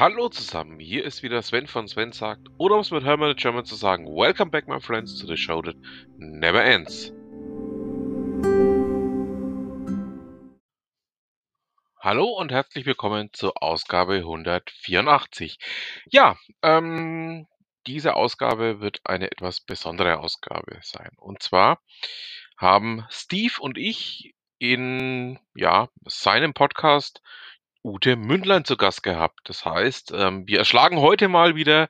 Hallo zusammen, hier ist wieder Sven von Sven sagt, oder um es mit Hermann German zu sagen, Welcome back my friends to the show that never ends. Hallo und herzlich willkommen zur Ausgabe 184. Ja, ähm, diese Ausgabe wird eine etwas besondere Ausgabe sein. Und zwar haben Steve und ich in ja, seinem Podcast Ute Mündlein zu Gast gehabt. Das heißt, ähm, wir erschlagen heute mal wieder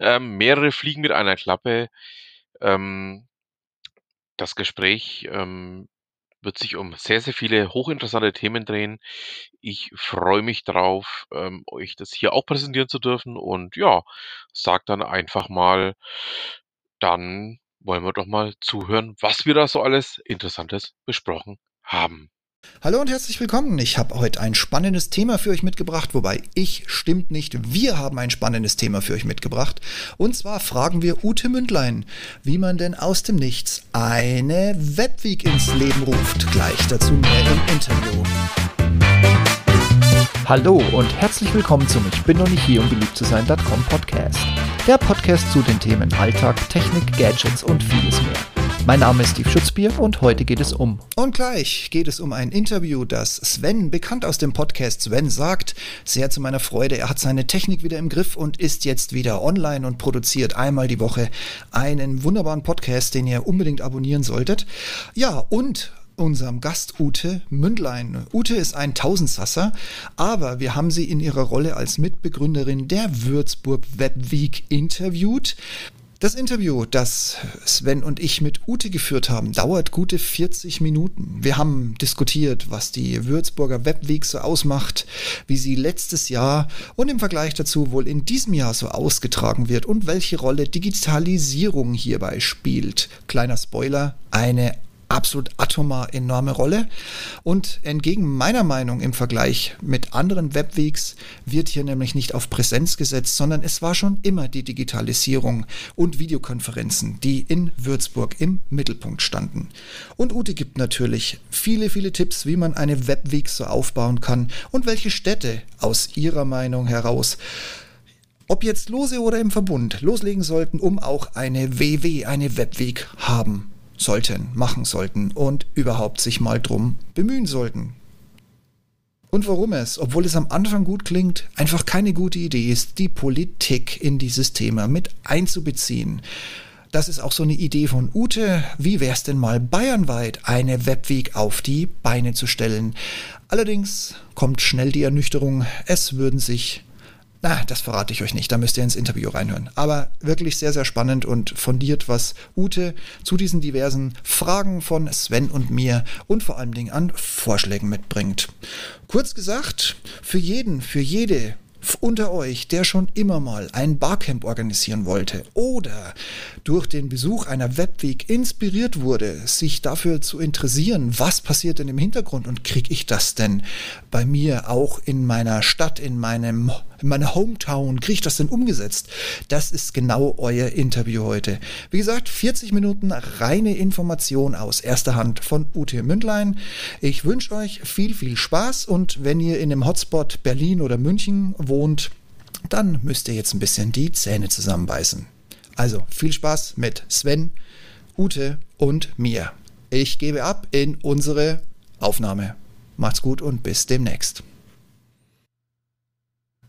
ähm, mehrere Fliegen mit einer Klappe. Ähm, das Gespräch ähm, wird sich um sehr, sehr viele hochinteressante Themen drehen. Ich freue mich drauf, ähm, euch das hier auch präsentieren zu dürfen und ja, sag dann einfach mal, dann wollen wir doch mal zuhören, was wir da so alles Interessantes besprochen haben. Hallo und herzlich willkommen. Ich habe heute ein spannendes Thema für euch mitgebracht, wobei ich stimmt nicht. Wir haben ein spannendes Thema für euch mitgebracht. Und zwar fragen wir Ute Mündlein, wie man denn aus dem Nichts eine Webweek ins Leben ruft. Gleich dazu mehr im Interview. Hallo und herzlich willkommen zum Ich bin noch nicht hier, um beliebt zu sein.com Podcast. Der Podcast zu den Themen Alltag, Technik, Gadgets und vieles mehr. Mein Name ist Steve Schutzbier und heute geht es um. Und gleich geht es um ein Interview, das Sven, bekannt aus dem Podcast Sven, sagt. Sehr zu meiner Freude. Er hat seine Technik wieder im Griff und ist jetzt wieder online und produziert einmal die Woche einen wunderbaren Podcast, den ihr unbedingt abonnieren solltet. Ja, und unserem Gast Ute Mündlein. Ute ist ein Tausendsasser, aber wir haben sie in ihrer Rolle als Mitbegründerin der Würzburg Web Week interviewt. Das Interview, das Sven und ich mit Ute geführt haben, dauert gute 40 Minuten. Wir haben diskutiert, was die Würzburger Webweek so ausmacht, wie sie letztes Jahr und im Vergleich dazu wohl in diesem Jahr so ausgetragen wird und welche Rolle Digitalisierung hierbei spielt. Kleiner Spoiler, eine absolut atomar enorme Rolle. Und entgegen meiner Meinung im Vergleich mit anderen Webwegs wird hier nämlich nicht auf Präsenz gesetzt, sondern es war schon immer die Digitalisierung und Videokonferenzen, die in Würzburg im Mittelpunkt standen. Und Ute gibt natürlich viele, viele Tipps, wie man eine Webweg so aufbauen kann und welche Städte aus ihrer Meinung heraus ob jetzt lose oder im Verbund, loslegen sollten, um auch eine WW, eine Webweg haben sollten, machen sollten und überhaupt sich mal drum bemühen sollten. Und warum es, obwohl es am Anfang gut klingt, einfach keine gute Idee ist, die Politik in dieses Thema mit einzubeziehen. Das ist auch so eine Idee von Ute. Wie wäre es denn mal bayernweit eine Webweg auf die Beine zu stellen? Allerdings kommt schnell die Ernüchterung, es würden sich na, das verrate ich euch nicht, da müsst ihr ins Interview reinhören. Aber wirklich sehr, sehr spannend und fundiert, was Ute zu diesen diversen Fragen von Sven und mir und vor allen Dingen an Vorschlägen mitbringt. Kurz gesagt, für jeden, für jede unter euch, der schon immer mal ein Barcamp organisieren wollte oder durch den Besuch einer Webweek inspiriert wurde, sich dafür zu interessieren, was passiert denn im Hintergrund und kriege ich das denn bei mir auch in meiner Stadt, in meinem in meiner Hometown, kriege ich das denn umgesetzt? Das ist genau euer Interview heute. Wie gesagt, 40 Minuten reine Information aus erster Hand von Ute Mündlein. Ich wünsche euch viel, viel Spaß und wenn ihr in dem Hotspot Berlin oder München wohnt, dann müsst ihr jetzt ein bisschen die Zähne zusammenbeißen. Also viel Spaß mit Sven, Ute und mir. Ich gebe ab in unsere Aufnahme. Macht's gut und bis demnächst.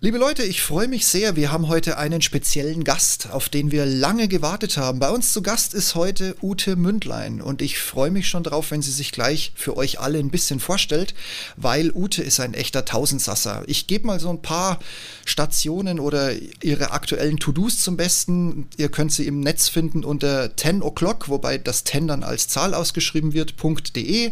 Liebe Leute, ich freue mich sehr. Wir haben heute einen speziellen Gast, auf den wir lange gewartet haben. Bei uns zu Gast ist heute Ute Mündlein und ich freue mich schon drauf, wenn sie sich gleich für euch alle ein bisschen vorstellt, weil Ute ist ein echter Tausendsasser. Ich gebe mal so ein paar Stationen oder ihre aktuellen To-Dos zum Besten. Ihr könnt sie im Netz finden unter 10 o'clock, wobei das 10 dann als Zahl ausgeschrieben wird, .de.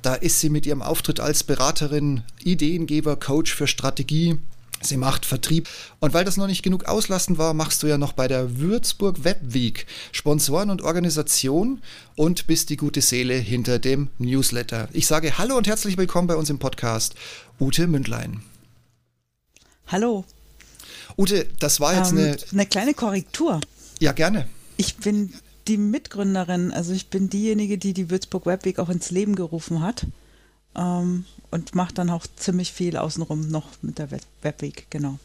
Da ist sie mit ihrem Auftritt als Beraterin, Ideengeber, Coach für Strategie Sie macht Vertrieb. Und weil das noch nicht genug auslassen war, machst du ja noch bei der Würzburg Web Week Sponsoren und Organisation und bist die gute Seele hinter dem Newsletter. Ich sage Hallo und herzlich willkommen bei uns im Podcast, Ute Mündlein. Hallo. Ute, das war jetzt ähm, eine. Eine kleine Korrektur. Ja, gerne. Ich bin die Mitgründerin, also ich bin diejenige, die die Würzburg Web Week auch ins Leben gerufen hat. Ähm, und macht dann auch ziemlich viel außenrum noch mit der Webweek, genau.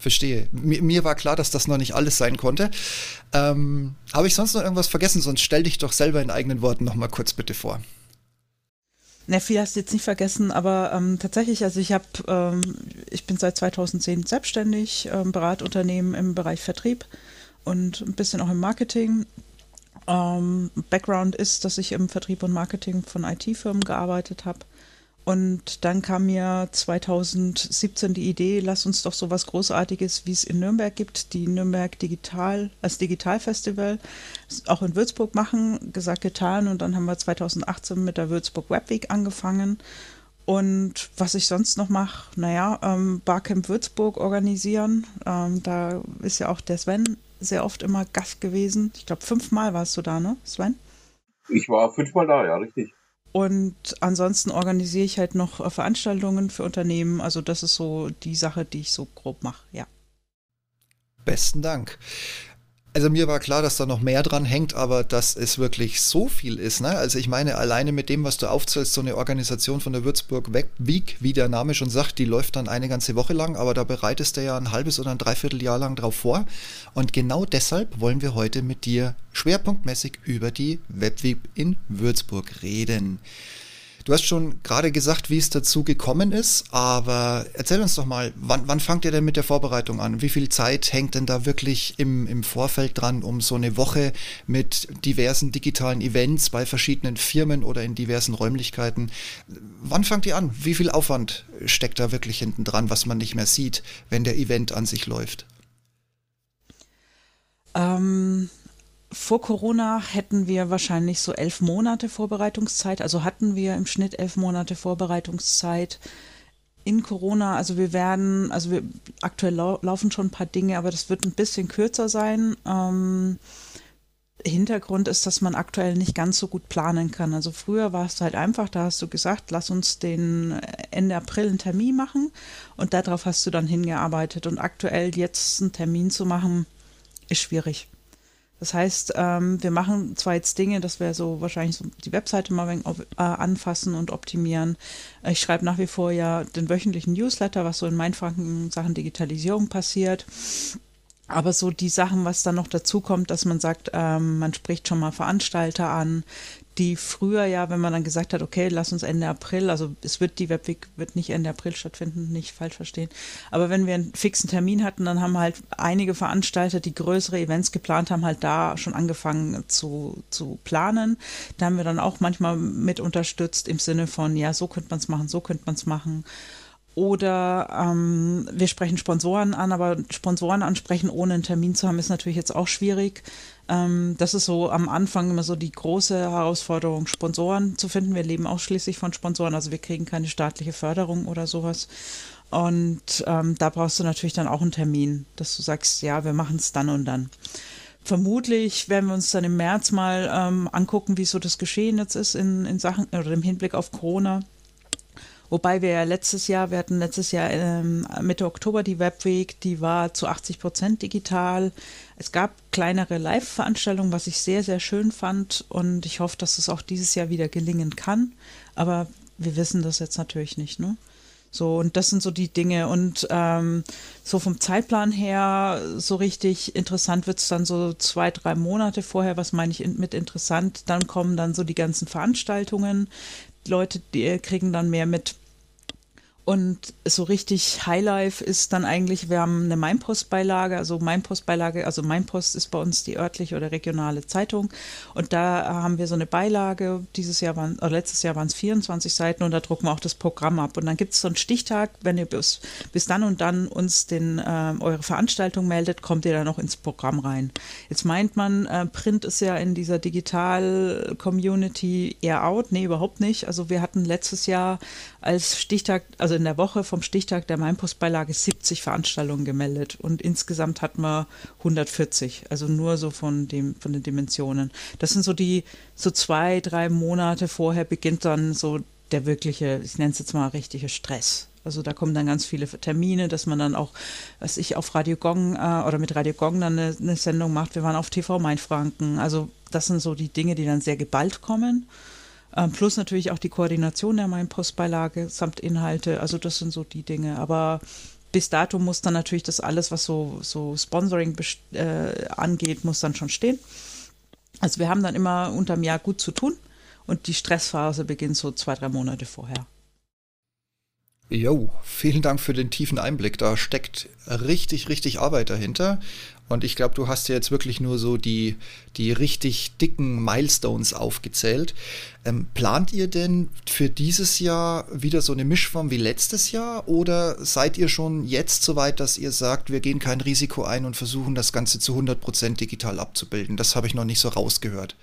Verstehe. Mir, mir, war klar, dass das noch nicht alles sein konnte. Ähm, Habe ich sonst noch irgendwas vergessen? Sonst stell dich doch selber in eigenen Worten noch mal kurz bitte vor. Ne, viel hast du jetzt nicht vergessen, aber ähm, tatsächlich, also ich habe, ähm, ich bin seit 2010 selbstständig, ähm, berate Unternehmen im Bereich Vertrieb und ein bisschen auch im Marketing. Ähm, Background ist, dass ich im Vertrieb und Marketing von IT-Firmen gearbeitet habe und dann kam mir 2017 die Idee, lass uns doch so was Großartiges, wie es in Nürnberg gibt, die Nürnberg Digital, als Digitalfestival, auch in Würzburg machen, gesagt, getan. Und dann haben wir 2018 mit der Würzburg Web Week angefangen. Und was ich sonst noch mache, naja, ähm, Barcamp Würzburg organisieren. Ähm, da ist ja auch der Sven sehr oft immer Gast gewesen. Ich glaube, fünfmal warst du da, ne, Sven? Ich war fünfmal da, ja, richtig. Und ansonsten organisiere ich halt noch äh, Veranstaltungen für Unternehmen. Also das ist so die Sache, die ich so grob mache, ja. Besten Dank. Also mir war klar, dass da noch mehr dran hängt, aber dass es wirklich so viel ist. Ne? Also ich meine, alleine mit dem, was du aufzählst, so eine Organisation von der Würzburg Week, wie der Name schon sagt, die läuft dann eine ganze Woche lang, aber da bereitest du ja ein halbes oder ein Dreivierteljahr lang drauf vor. Und genau deshalb wollen wir heute mit dir schwerpunktmäßig über die Webweek in Würzburg reden. Du hast schon gerade gesagt, wie es dazu gekommen ist, aber erzähl uns doch mal, wann, wann fangt ihr denn mit der Vorbereitung an? Wie viel Zeit hängt denn da wirklich im, im Vorfeld dran, um so eine Woche mit diversen digitalen Events bei verschiedenen Firmen oder in diversen Räumlichkeiten? Wann fangt ihr an? Wie viel Aufwand steckt da wirklich hinten dran, was man nicht mehr sieht, wenn der Event an sich läuft? Ähm, vor Corona hätten wir wahrscheinlich so elf Monate Vorbereitungszeit, also hatten wir im Schnitt elf Monate Vorbereitungszeit. In Corona, also wir werden, also wir aktuell lau laufen schon ein paar Dinge, aber das wird ein bisschen kürzer sein. Ähm, Hintergrund ist, dass man aktuell nicht ganz so gut planen kann. Also früher war es halt einfach, da hast du gesagt, lass uns den Ende April einen Termin machen und darauf hast du dann hingearbeitet. Und aktuell jetzt einen Termin zu machen, ist schwierig. Das heißt, ähm, wir machen zwar jetzt Dinge, dass wir so wahrscheinlich so die Webseite mal äh, anfassen und optimieren. Ich schreibe nach wie vor ja den wöchentlichen Newsletter, was so in Mainfranken Sachen Digitalisierung passiert. Aber so die Sachen, was dann noch dazu kommt, dass man sagt, ähm, man spricht schon mal Veranstalter an, die früher ja, wenn man dann gesagt hat, okay, lass uns Ende April, also es wird die Webweek wird nicht Ende April stattfinden, nicht falsch verstehen. Aber wenn wir einen fixen Termin hatten, dann haben halt einige Veranstalter, die größere Events geplant haben, halt da schon angefangen zu, zu planen. Da haben wir dann auch manchmal mit unterstützt im Sinne von, ja, so könnte man es machen, so könnte man es machen. Oder ähm, wir sprechen Sponsoren an, aber Sponsoren ansprechen, ohne einen Termin zu haben, ist natürlich jetzt auch schwierig. Ähm, das ist so am Anfang immer so die große Herausforderung, Sponsoren zu finden. Wir leben ausschließlich von Sponsoren, also wir kriegen keine staatliche Förderung oder sowas. Und ähm, da brauchst du natürlich dann auch einen Termin, dass du sagst, ja, wir machen es dann und dann. Vermutlich werden wir uns dann im März mal ähm, angucken, wie so das Geschehen jetzt ist in, in Sachen oder im Hinblick auf Corona Wobei wir ja letztes Jahr, wir hatten letztes Jahr ähm, Mitte Oktober die Webweek, die war zu 80 Prozent digital. Es gab kleinere Live-Veranstaltungen, was ich sehr, sehr schön fand und ich hoffe, dass es auch dieses Jahr wieder gelingen kann. Aber wir wissen das jetzt natürlich nicht, ne? So, und das sind so die Dinge. Und ähm, so vom Zeitplan her, so richtig interessant wird es dann so zwei, drei Monate vorher. Was meine ich mit interessant? Dann kommen dann so die ganzen Veranstaltungen. Leute die kriegen dann mehr mit, und so richtig Highlife ist dann eigentlich, wir haben eine Mainpost-Beilage, also Mainpost-Beilage, also Mainpost ist bei uns die örtliche oder regionale Zeitung. Und da haben wir so eine Beilage, dieses Jahr waren, oder letztes Jahr waren es 24 Seiten und da drucken wir auch das Programm ab. Und dann gibt es so einen Stichtag, wenn ihr bis, bis dann und dann uns den, äh, eure Veranstaltung meldet, kommt ihr dann noch ins Programm rein. Jetzt meint man, äh, Print ist ja in dieser Digital-Community eher out. Nee, überhaupt nicht. Also wir hatten letztes Jahr als Stichtag, also in der Woche vom Stichtag der Mainpostbeilage 70 Veranstaltungen gemeldet und insgesamt hatten wir 140, also nur so von dem von den Dimensionen. Das sind so die so zwei drei Monate vorher beginnt dann so der wirkliche, ich nenne es jetzt mal richtige Stress. Also da kommen dann ganz viele Termine, dass man dann auch, was ich auf Radio Gong äh, oder mit Radio Gong dann eine, eine Sendung macht. Wir waren auf TV Mainfranken. Also das sind so die Dinge, die dann sehr geballt kommen. Ähm, plus natürlich auch die Koordination der Main-Postbeilage samt Inhalte. Also das sind so die Dinge. Aber bis dato muss dann natürlich das alles, was so, so Sponsoring äh, angeht, muss dann schon stehen. Also wir haben dann immer unterm Jahr gut zu tun und die Stressphase beginnt so zwei, drei Monate vorher. Jo, vielen Dank für den tiefen Einblick. Da steckt richtig, richtig Arbeit dahinter. Und ich glaube, du hast ja jetzt wirklich nur so die, die richtig dicken Milestones aufgezählt. Ähm, plant ihr denn für dieses Jahr wieder so eine Mischform wie letztes Jahr? Oder seid ihr schon jetzt so weit, dass ihr sagt, wir gehen kein Risiko ein und versuchen das Ganze zu 100% digital abzubilden? Das habe ich noch nicht so rausgehört.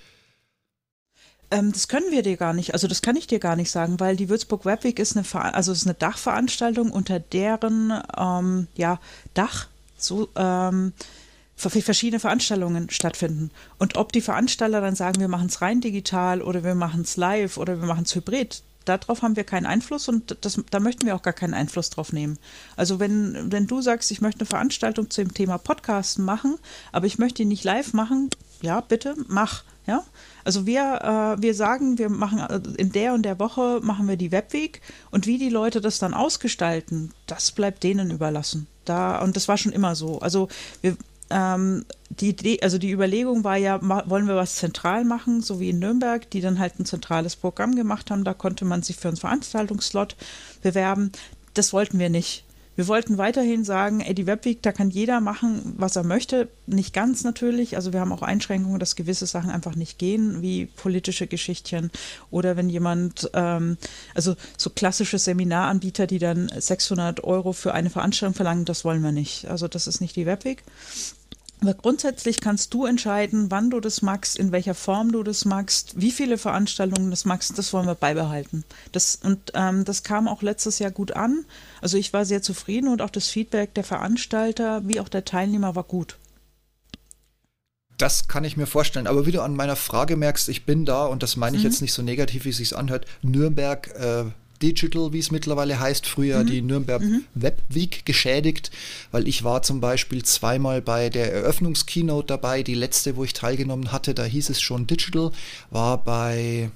Ähm, das können wir dir gar nicht, also das kann ich dir gar nicht sagen, weil die Würzburg Webweek ist eine, also ist eine Dachveranstaltung, unter deren ähm, ja, Dach so ähm, verschiedene Veranstaltungen stattfinden. Und ob die Veranstalter dann sagen, wir machen es rein digital oder wir machen es live oder wir machen es hybrid, darauf haben wir keinen Einfluss und das, da möchten wir auch gar keinen Einfluss drauf nehmen. Also wenn, wenn du sagst, ich möchte eine Veranstaltung zu dem Thema Podcasten machen, aber ich möchte ihn nicht live machen, ja, bitte, mach. Ja, also wir, äh, wir sagen, wir machen äh, in der und der Woche machen wir die Webweek und wie die Leute das dann ausgestalten, das bleibt denen überlassen. Da, und das war schon immer so. Also wir, ähm, die Idee, also die Überlegung war ja, wollen wir was zentral machen, so wie in Nürnberg, die dann halt ein zentrales Programm gemacht haben. Da konnte man sich für einen Veranstaltungsslot bewerben. Das wollten wir nicht. Wir wollten weiterhin sagen, ey, die Webweek, da kann jeder machen, was er möchte. Nicht ganz natürlich. Also wir haben auch Einschränkungen, dass gewisse Sachen einfach nicht gehen, wie politische Geschichtchen oder wenn jemand, ähm, also so klassische Seminaranbieter, die dann 600 Euro für eine Veranstaltung verlangen, das wollen wir nicht. Also das ist nicht die Webweek. Aber grundsätzlich kannst du entscheiden, wann du das magst, in welcher Form du das magst, wie viele Veranstaltungen das magst, das wollen wir beibehalten. Das, und ähm, das kam auch letztes Jahr gut an. Also ich war sehr zufrieden und auch das Feedback der Veranstalter wie auch der Teilnehmer war gut. Das kann ich mir vorstellen. Aber wie du an meiner Frage merkst, ich bin da und das meine ich mhm. jetzt nicht so negativ, wie es sich anhört. Nürnberg äh, Digital, wie es mittlerweile heißt, früher mhm. die Nürnberg mhm. Web Week geschädigt, weil ich war zum Beispiel zweimal bei der Eröffnungskeynote dabei, die letzte, wo ich teilgenommen hatte, da hieß es schon Digital, war bei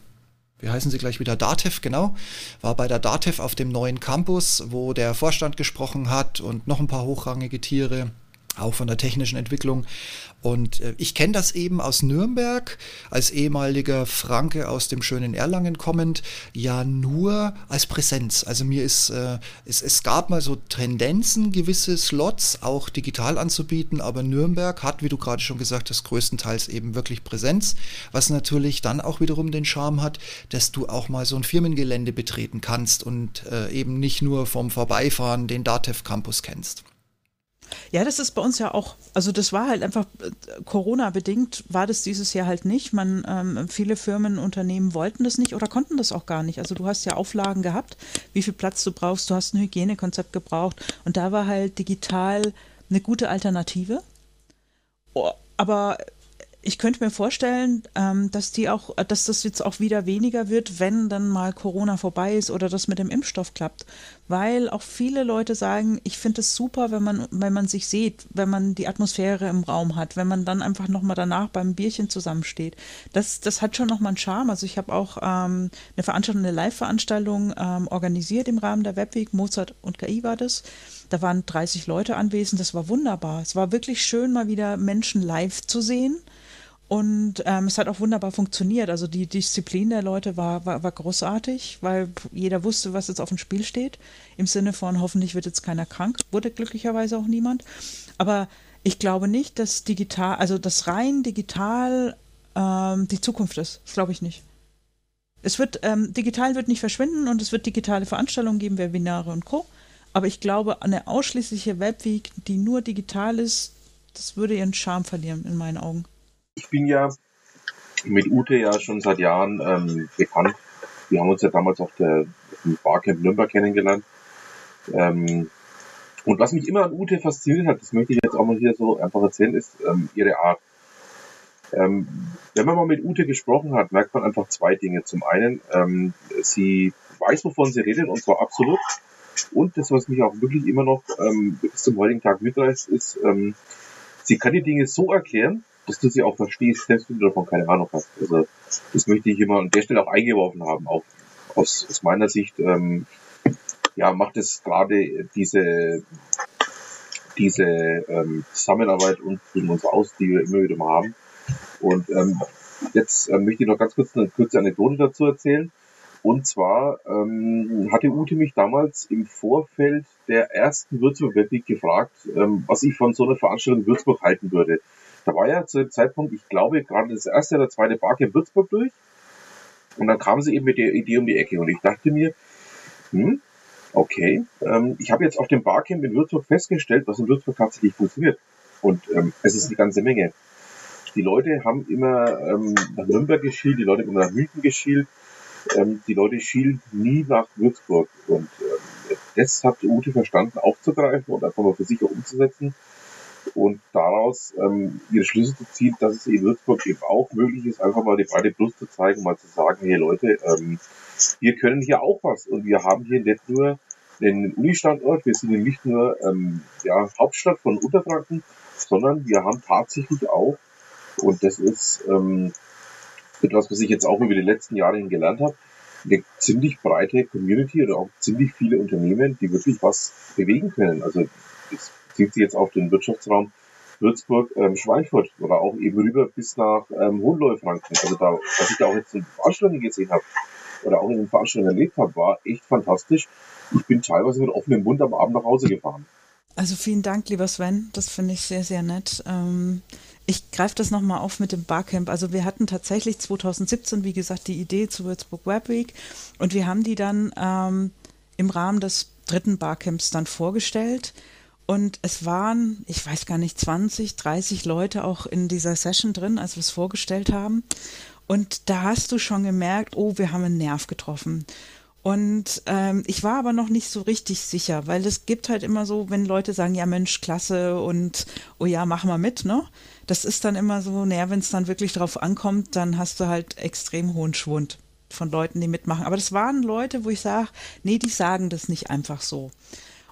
wie heißen sie gleich wieder, Datev, genau, war bei der Datev auf dem neuen Campus, wo der Vorstand gesprochen hat und noch ein paar hochrangige Tiere auch von der technischen Entwicklung. Und äh, ich kenne das eben aus Nürnberg, als ehemaliger Franke aus dem schönen Erlangen kommend, ja nur als Präsenz. Also mir ist, äh, es, es gab mal so Tendenzen, gewisse Slots auch digital anzubieten, aber Nürnberg hat, wie du gerade schon gesagt hast, größtenteils eben wirklich Präsenz, was natürlich dann auch wiederum den Charme hat, dass du auch mal so ein Firmengelände betreten kannst und äh, eben nicht nur vom Vorbeifahren den Datev Campus kennst. Ja, das ist bei uns ja auch, also das war halt einfach äh, Corona-bedingt, war das dieses Jahr halt nicht. Man, ähm, viele Firmen, Unternehmen wollten das nicht oder konnten das auch gar nicht. Also du hast ja Auflagen gehabt, wie viel Platz du brauchst, du hast ein Hygienekonzept gebraucht und da war halt digital eine gute Alternative. Aber ich könnte mir vorstellen, ähm, dass die auch, dass das jetzt auch wieder weniger wird, wenn dann mal Corona vorbei ist oder das mit dem Impfstoff klappt. Weil auch viele Leute sagen, ich finde es super, wenn man, wenn man sich sieht, wenn man die Atmosphäre im Raum hat, wenn man dann einfach nochmal danach beim Bierchen zusammensteht. Das, das hat schon nochmal einen Charme. Also ich habe auch ähm, eine Veranstaltung, eine Live-Veranstaltung ähm, organisiert im Rahmen der Webweek. Mozart und KI war das. Da waren 30 Leute anwesend. Das war wunderbar. Es war wirklich schön, mal wieder Menschen live zu sehen und ähm, es hat auch wunderbar funktioniert. Also die Disziplin der Leute war, war, war großartig, weil jeder wusste, was jetzt auf dem Spiel steht. Im Sinne von, hoffentlich wird jetzt keiner krank. Wurde glücklicherweise auch niemand. Aber ich glaube nicht, dass digital, also das rein digital ähm, die Zukunft ist. Das glaube ich nicht. Es wird, ähm, digital wird nicht verschwinden und es wird digitale Veranstaltungen geben, Webinare und Co. Aber ich glaube, eine ausschließliche Webweek, die nur digital ist, das würde ihren Charme verlieren, in meinen Augen. Ich bin ja mit Ute ja schon seit Jahren ähm, bekannt. Wir haben uns ja damals auf der Barcamp Nürnberg kennengelernt. Ähm, und was mich immer an Ute fasziniert hat, das möchte ich jetzt auch mal hier so einfach erzählen, ist ähm, ihre Art. Ähm, wenn man mal mit Ute gesprochen hat, merkt man einfach zwei Dinge. Zum einen, ähm, sie weiß, wovon sie redet, und zwar absolut. Und das, was mich auch wirklich immer noch ähm, bis zum heutigen Tag mitreißt, ist, ähm, sie kann die Dinge so erklären, dass du sie auch verstehst, selbst wenn du davon keine Ahnung hast. Also das möchte ich immer an der Stelle auch eingeworfen haben. Auch aus, aus meiner Sicht ähm, ja, macht es gerade diese diese ähm, Zusammenarbeit und zwischen uns aus, die wir immer wieder mal haben. Und ähm, jetzt äh, möchte ich noch ganz kurz eine kurze Anekdote dazu erzählen. Und zwar ähm, hatte Ute mich damals im Vorfeld der ersten Würzburg Wettbewerb gefragt, ähm, was ich von so einer Veranstaltung in Würzburg halten würde. Da war ja zu dem Zeitpunkt, ich glaube, gerade das erste oder zweite in Würzburg durch. Und dann kam sie eben mit der Idee um die Ecke. Und ich dachte mir, hm, okay, ähm, ich habe jetzt auf dem Barcamp in Würzburg festgestellt, was in Würzburg tatsächlich funktioniert. Und ähm, es ist eine ganze Menge. Die Leute haben immer ähm, nach Nürnberg geschielt, die Leute haben immer nach München geschielt, ähm, die Leute schielen nie nach Würzburg. Und ähm, das hat Ute verstanden aufzugreifen und einfach mal für sich umzusetzen und daraus ähm, ihre Schlüsse zu ziehen, dass es in Würzburg eben auch möglich ist, einfach mal die breite Brust zu zeigen, mal zu sagen, hey Leute, ähm, wir können hier auch was und wir haben hier nicht nur einen Uni-Standort, wir sind nicht nur ähm, ja, Hauptstadt von Unterfranken, sondern wir haben tatsächlich auch, und das ist ähm, etwas, was ich jetzt auch über die letzten Jahre hin gelernt habe, eine ziemlich breite Community oder auch ziemlich viele Unternehmen, die wirklich was bewegen können. Also das bezieht sich jetzt auf den Wirtschaftsraum Würzburg, ähm, Schweinfurt oder auch eben rüber bis nach ähm, Hohenlohe-Franken. Also da, was ich da auch jetzt in Veranstaltungen gesehen habe oder auch in den Veranstaltungen erlebt habe, war echt fantastisch. Ich bin teilweise mit offenem Mund am Abend nach Hause gefahren. Also vielen Dank, lieber Sven. Das finde ich sehr, sehr nett. Ähm, ich greife das nochmal auf mit dem Barcamp. Also wir hatten tatsächlich 2017, wie gesagt, die Idee zu Würzburg Web Week und wir haben die dann ähm, im Rahmen des dritten Barcamps dann vorgestellt. Und es waren, ich weiß gar nicht, 20, 30 Leute auch in dieser Session drin, als wir es vorgestellt haben. Und da hast du schon gemerkt, oh, wir haben einen Nerv getroffen. Und ähm, ich war aber noch nicht so richtig sicher, weil es gibt halt immer so, wenn Leute sagen, ja Mensch, klasse und oh ja, mach mal mit, ne? Das ist dann immer so, naja, wenn es dann wirklich drauf ankommt, dann hast du halt extrem hohen Schwund von Leuten, die mitmachen. Aber das waren Leute, wo ich sage, nee, die sagen das nicht einfach so.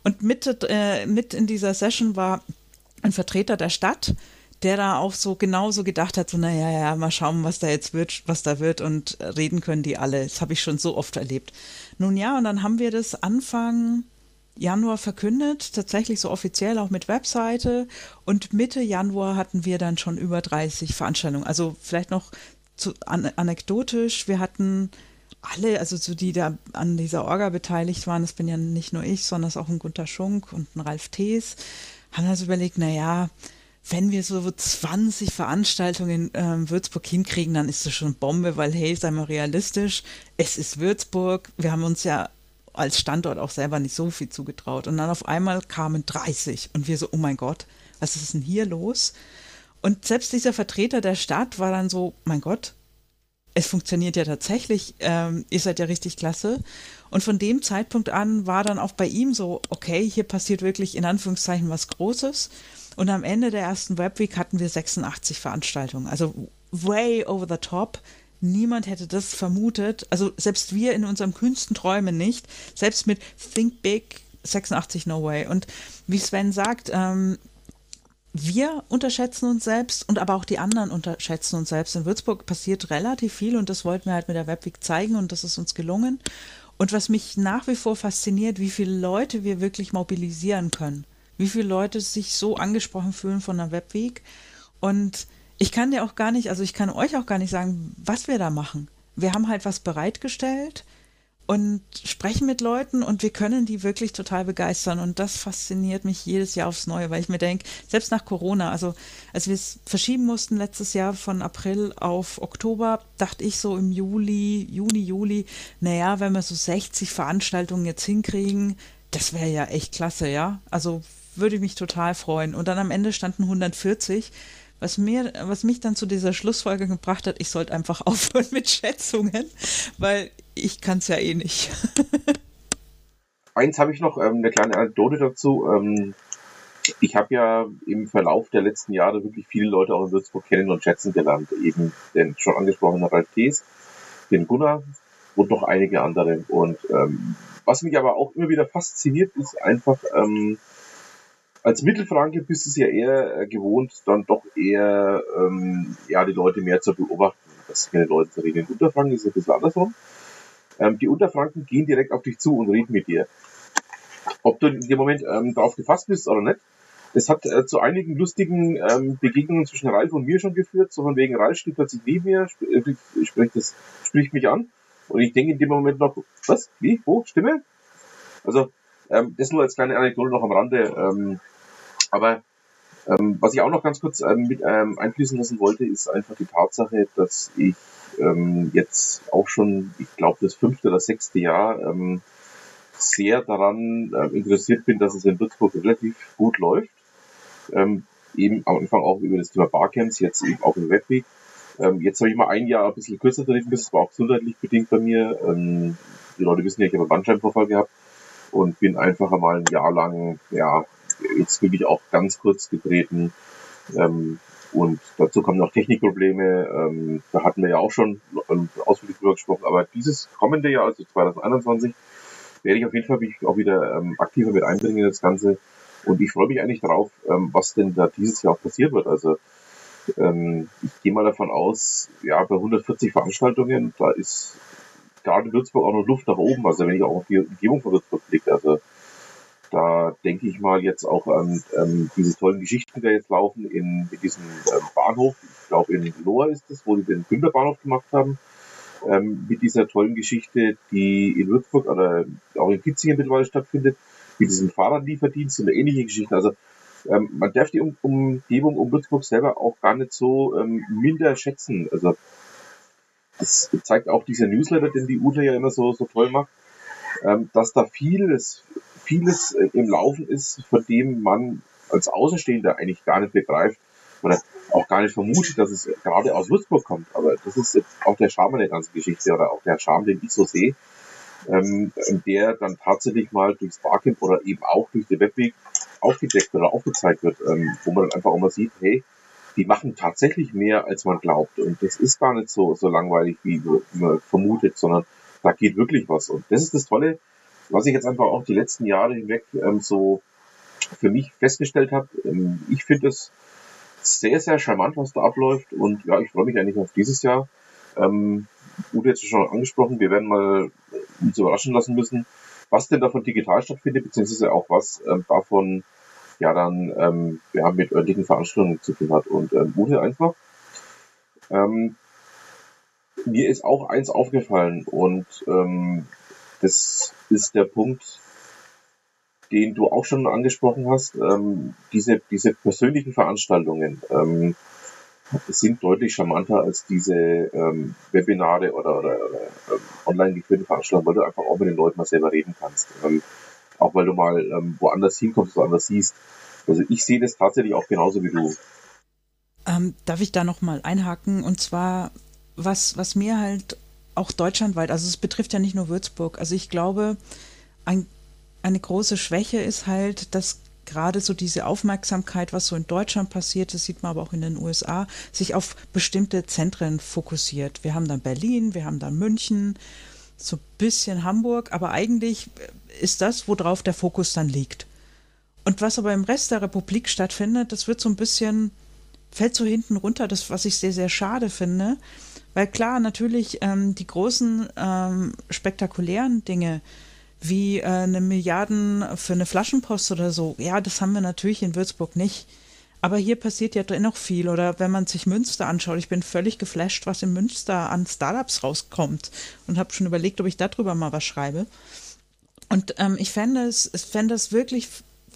Und mit, äh, mit in dieser Session war ein Vertreter der Stadt, der da auch so genauso gedacht hat, so, naja, ja, mal schauen, was da jetzt wird, was da wird und reden können die alle. Das habe ich schon so oft erlebt. Nun ja, und dann haben wir das Anfang Januar verkündet, tatsächlich so offiziell auch mit Webseite und Mitte Januar hatten wir dann schon über 30 Veranstaltungen. Also vielleicht noch zu, an, anekdotisch, wir hatten alle, also so die da an dieser Orga beteiligt waren, das bin ja nicht nur ich, sondern es auch ein Gunter Schunk und ein Ralf Thees, haben also überlegt, naja, wenn wir so 20 Veranstaltungen in äh, Würzburg hinkriegen, dann ist das schon Bombe, weil hey, sei mal realistisch, es ist Würzburg, wir haben uns ja als Standort auch selber nicht so viel zugetraut. Und dann auf einmal kamen 30 und wir so, oh mein Gott, was ist denn hier los? Und selbst dieser Vertreter der Stadt war dann so, mein Gott, es funktioniert ja tatsächlich, ähm, ihr seid ja richtig klasse. Und von dem Zeitpunkt an war dann auch bei ihm so, okay, hier passiert wirklich in Anführungszeichen was Großes. Und am Ende der ersten Webweek hatten wir 86 Veranstaltungen. Also way over the top. Niemand hätte das vermutet. Also selbst wir in unserem kühnsten Träumen nicht. Selbst mit Think Big 86 No Way. Und wie Sven sagt, ähm, wir unterschätzen uns selbst und aber auch die anderen unterschätzen uns selbst. In Würzburg passiert relativ viel und das wollten wir halt mit der Webweek zeigen und das ist uns gelungen. Und was mich nach wie vor fasziniert, wie viele Leute wir wirklich mobilisieren können wie viele Leute sich so angesprochen fühlen von der Webweg. Und ich kann dir auch gar nicht, also ich kann euch auch gar nicht sagen, was wir da machen. Wir haben halt was bereitgestellt und sprechen mit Leuten und wir können die wirklich total begeistern. Und das fasziniert mich jedes Jahr aufs Neue, weil ich mir denke, selbst nach Corona, also als wir es verschieben mussten letztes Jahr von April auf Oktober, dachte ich so im Juli, Juni, Juli, naja, wenn wir so 60 Veranstaltungen jetzt hinkriegen, das wäre ja echt klasse, ja. Also würde ich mich total freuen. Und dann am Ende standen 140, was, mir, was mich dann zu dieser Schlussfolge gebracht hat, ich sollte einfach aufhören mit Schätzungen, weil ich kann es ja eh nicht. Eins habe ich noch, ähm, eine kleine Anekdote dazu. Ähm, ich habe ja im Verlauf der letzten Jahre wirklich viele Leute auch in Würzburg kennen und schätzen gelernt. Eben den schon angesprochenen Ralf Thees, den Gunnar und noch einige andere. Und ähm, was mich aber auch immer wieder fasziniert, ist einfach, ähm, als Mittelfranke bist du es ja eher äh, gewohnt, dann doch eher ähm, ja, die Leute mehr zu beobachten. Das keine Leute zu reden. In Unterfranken ist es ein bisschen andersrum. Ähm, die Unterfranken gehen direkt auf dich zu und reden mit dir. Ob du in dem Moment ähm, darauf gefasst bist oder nicht, das hat äh, zu einigen lustigen ähm, Begegnungen zwischen Ralf und mir schon geführt. So von wegen, Ralf steht plötzlich neben mir, sp äh, spricht, das, spricht mich an. Und ich denke in dem Moment noch, was? Wie? Wo? Stimme? Also, ähm, das nur als kleine Anekdote noch am Rande. Ähm, aber ähm, was ich auch noch ganz kurz ähm, mit ähm, einfließen lassen wollte, ist einfach die Tatsache, dass ich ähm, jetzt auch schon, ich glaube, das fünfte oder sechste Jahr ähm, sehr daran äh, interessiert bin, dass es in Würzburg relativ gut läuft. Ähm, eben am Anfang auch über das Thema Barcamps, jetzt eben auch im Webweg. Ähm, jetzt habe ich mal ein Jahr ein bisschen kürzer drin, das war auch gesundheitlich bedingt bei mir. Ähm, die Leute wissen ja, ich habe einen Bandscheibenvorfall gehabt und bin einfach einmal ein Jahr lang, ja, jetzt wirklich auch ganz kurz getreten. Ähm, und dazu kommen noch Technikprobleme. Ähm, da hatten wir ja auch schon ausführlich drüber gesprochen. Aber dieses kommende Jahr, also 2021, werde ich auf jeden Fall mich auch wieder ähm, aktiver mit einbringen in das Ganze. Und ich freue mich eigentlich darauf, ähm, was denn da dieses Jahr auch passiert wird. Also ähm, ich gehe mal davon aus, ja, bei 140 Veranstaltungen, da ist gerade in Würzburg auch noch Luft nach oben. Also wenn ich auch auf die Umgebung von Würzburg blicke, also da denke ich mal jetzt auch an ähm, diese tollen Geschichten, die jetzt laufen in, in diesem ähm, Bahnhof. Ich glaube in Lohr ist es, wo sie den Güntherbahnhof gemacht haben ähm, mit dieser tollen Geschichte, die in Würzburg oder auch in Kitzingen mittlerweile stattfindet, mit diesem Fahrradlieferdienst und ähnliche Geschichte. Also ähm, man darf die um Umgebung um Würzburg selber auch gar nicht so ähm, minder schätzen. Also das zeigt auch dieser Newsletter, den die Ute ja immer so, so toll macht, ähm, dass da vieles, vieles äh, im Laufen ist, von dem man als Außenstehender eigentlich gar nicht begreift, oder auch gar nicht vermutet, dass es gerade aus Würzburg kommt. Aber das ist auch der Charme der ganzen Geschichte oder auch der Charme, den ich so sehe, ähm, der dann tatsächlich mal durchs Barcamp oder eben auch durch den Webweg aufgedeckt oder aufgezeigt wird, ähm, wo man dann einfach auch mal sieht, hey, die machen tatsächlich mehr, als man glaubt. Und das ist gar nicht so, so langweilig, wie man vermutet, sondern da geht wirklich was. Und das ist das Tolle, was ich jetzt einfach auch die letzten Jahre hinweg ähm, so für mich festgestellt habe. Ähm, ich finde es sehr, sehr charmant, was da abläuft. Und ja, ich freue mich eigentlich auf dieses Jahr. Ähm, Udo hat schon angesprochen, wir werden mal uns überraschen lassen müssen, was denn davon digital stattfindet, beziehungsweise auch was ähm, davon ja dann ähm, ja, mit örtlichen Veranstaltungen zu tun hat. Und ähm, Udo einfach. Ähm, mir ist auch eins aufgefallen und ähm, das ist der Punkt, den du auch schon angesprochen hast, ähm, diese, diese persönlichen Veranstaltungen ähm, sind deutlich charmanter als diese ähm, Webinare oder, oder, oder ähm, online geführten Veranstaltungen, weil du einfach auch mit den Leuten mal selber reden kannst. Ähm, auch weil du mal ähm, woanders hinkommst, woanders siehst. Also ich sehe das tatsächlich auch genauso wie du. Ähm, darf ich da nochmal einhaken? Und zwar, was, was mir halt auch deutschlandweit, also es betrifft ja nicht nur Würzburg, also ich glaube, ein eine große Schwäche ist halt, dass gerade so diese Aufmerksamkeit, was so in Deutschland passiert, das sieht man aber auch in den USA, sich auf bestimmte Zentren fokussiert. Wir haben dann Berlin, wir haben dann München, so ein bisschen Hamburg, aber eigentlich ist das, worauf der Fokus dann liegt. Und was aber im Rest der Republik stattfindet, das wird so ein bisschen, fällt so hinten runter, das, was ich sehr, sehr schade finde. Weil klar, natürlich ähm, die großen ähm, spektakulären Dinge, wie äh, eine Milliarden für eine Flaschenpost oder so. Ja, das haben wir natürlich in Würzburg nicht. Aber hier passiert ja dennoch viel. Oder wenn man sich Münster anschaut, ich bin völlig geflasht, was in Münster an Startups rauskommt und habe schon überlegt, ob ich darüber mal was schreibe. Und ähm, ich fände es, ich fände es wirklich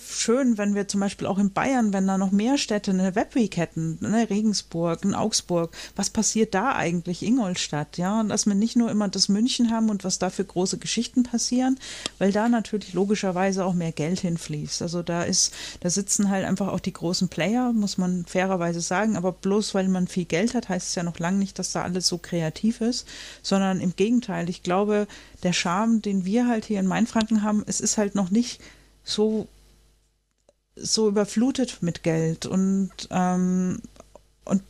schön, wenn wir zum Beispiel auch in Bayern, wenn da noch mehr Städte eine Webweek hätten, ne, Regensburg, in Augsburg, was passiert da eigentlich, Ingolstadt, ja, und dass wir nicht nur immer das München haben und was da für große Geschichten passieren, weil da natürlich logischerweise auch mehr Geld hinfließt. Also da ist, da sitzen halt einfach auch die großen Player, muss man fairerweise sagen, aber bloß weil man viel Geld hat, heißt es ja noch lange nicht, dass da alles so kreativ ist, sondern im Gegenteil, ich glaube, der Charme, den wir halt hier in Mainfranken haben, es ist halt noch nicht so so überflutet mit Geld und, ähm, und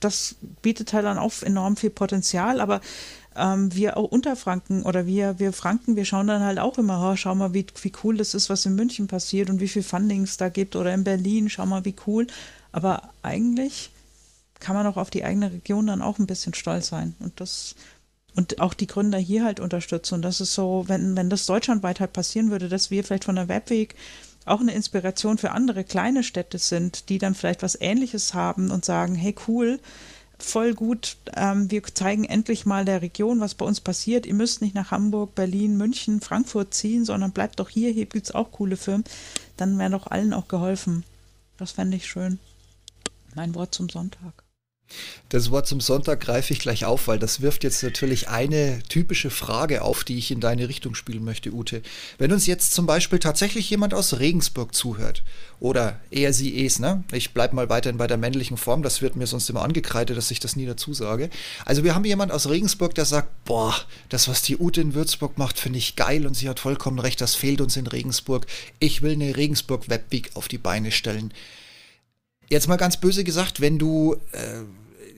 das bietet halt dann auch enorm viel Potenzial, aber ähm, wir auch Unterfranken oder wir, wir Franken, wir schauen dann halt auch immer, oh, schau mal, wie, wie cool das ist, was in München passiert und wie viel Fundings da gibt oder in Berlin, schau mal, wie cool. Aber eigentlich kann man auch auf die eigene Region dann auch ein bisschen stolz sein und das und auch die Gründer hier halt unterstützen. Und das ist so, wenn, wenn das deutschlandweit halt passieren würde, dass wir vielleicht von der Webweg auch eine Inspiration für andere kleine Städte sind, die dann vielleicht was Ähnliches haben und sagen, hey cool, voll gut, ähm, wir zeigen endlich mal der Region, was bei uns passiert. Ihr müsst nicht nach Hamburg, Berlin, München, Frankfurt ziehen, sondern bleibt doch hier, hier gibt es auch coole Firmen. Dann wäre doch allen auch geholfen. Das fände ich schön. Mein Wort zum Sonntag. Das Wort zum Sonntag greife ich gleich auf, weil das wirft jetzt natürlich eine typische Frage auf, die ich in deine Richtung spielen möchte, Ute. Wenn uns jetzt zum Beispiel tatsächlich jemand aus Regensburg zuhört, oder er, sie, es, ne? Ich bleibe mal weiterhin bei der männlichen Form, das wird mir sonst immer angekreidet, dass ich das nie dazu sage. Also wir haben jemand aus Regensburg, der sagt, boah, das, was die Ute in Würzburg macht, finde ich geil und sie hat vollkommen recht, das fehlt uns in Regensburg. Ich will eine Regensburg Webweek auf die Beine stellen. Jetzt mal ganz böse gesagt, wenn du... Äh,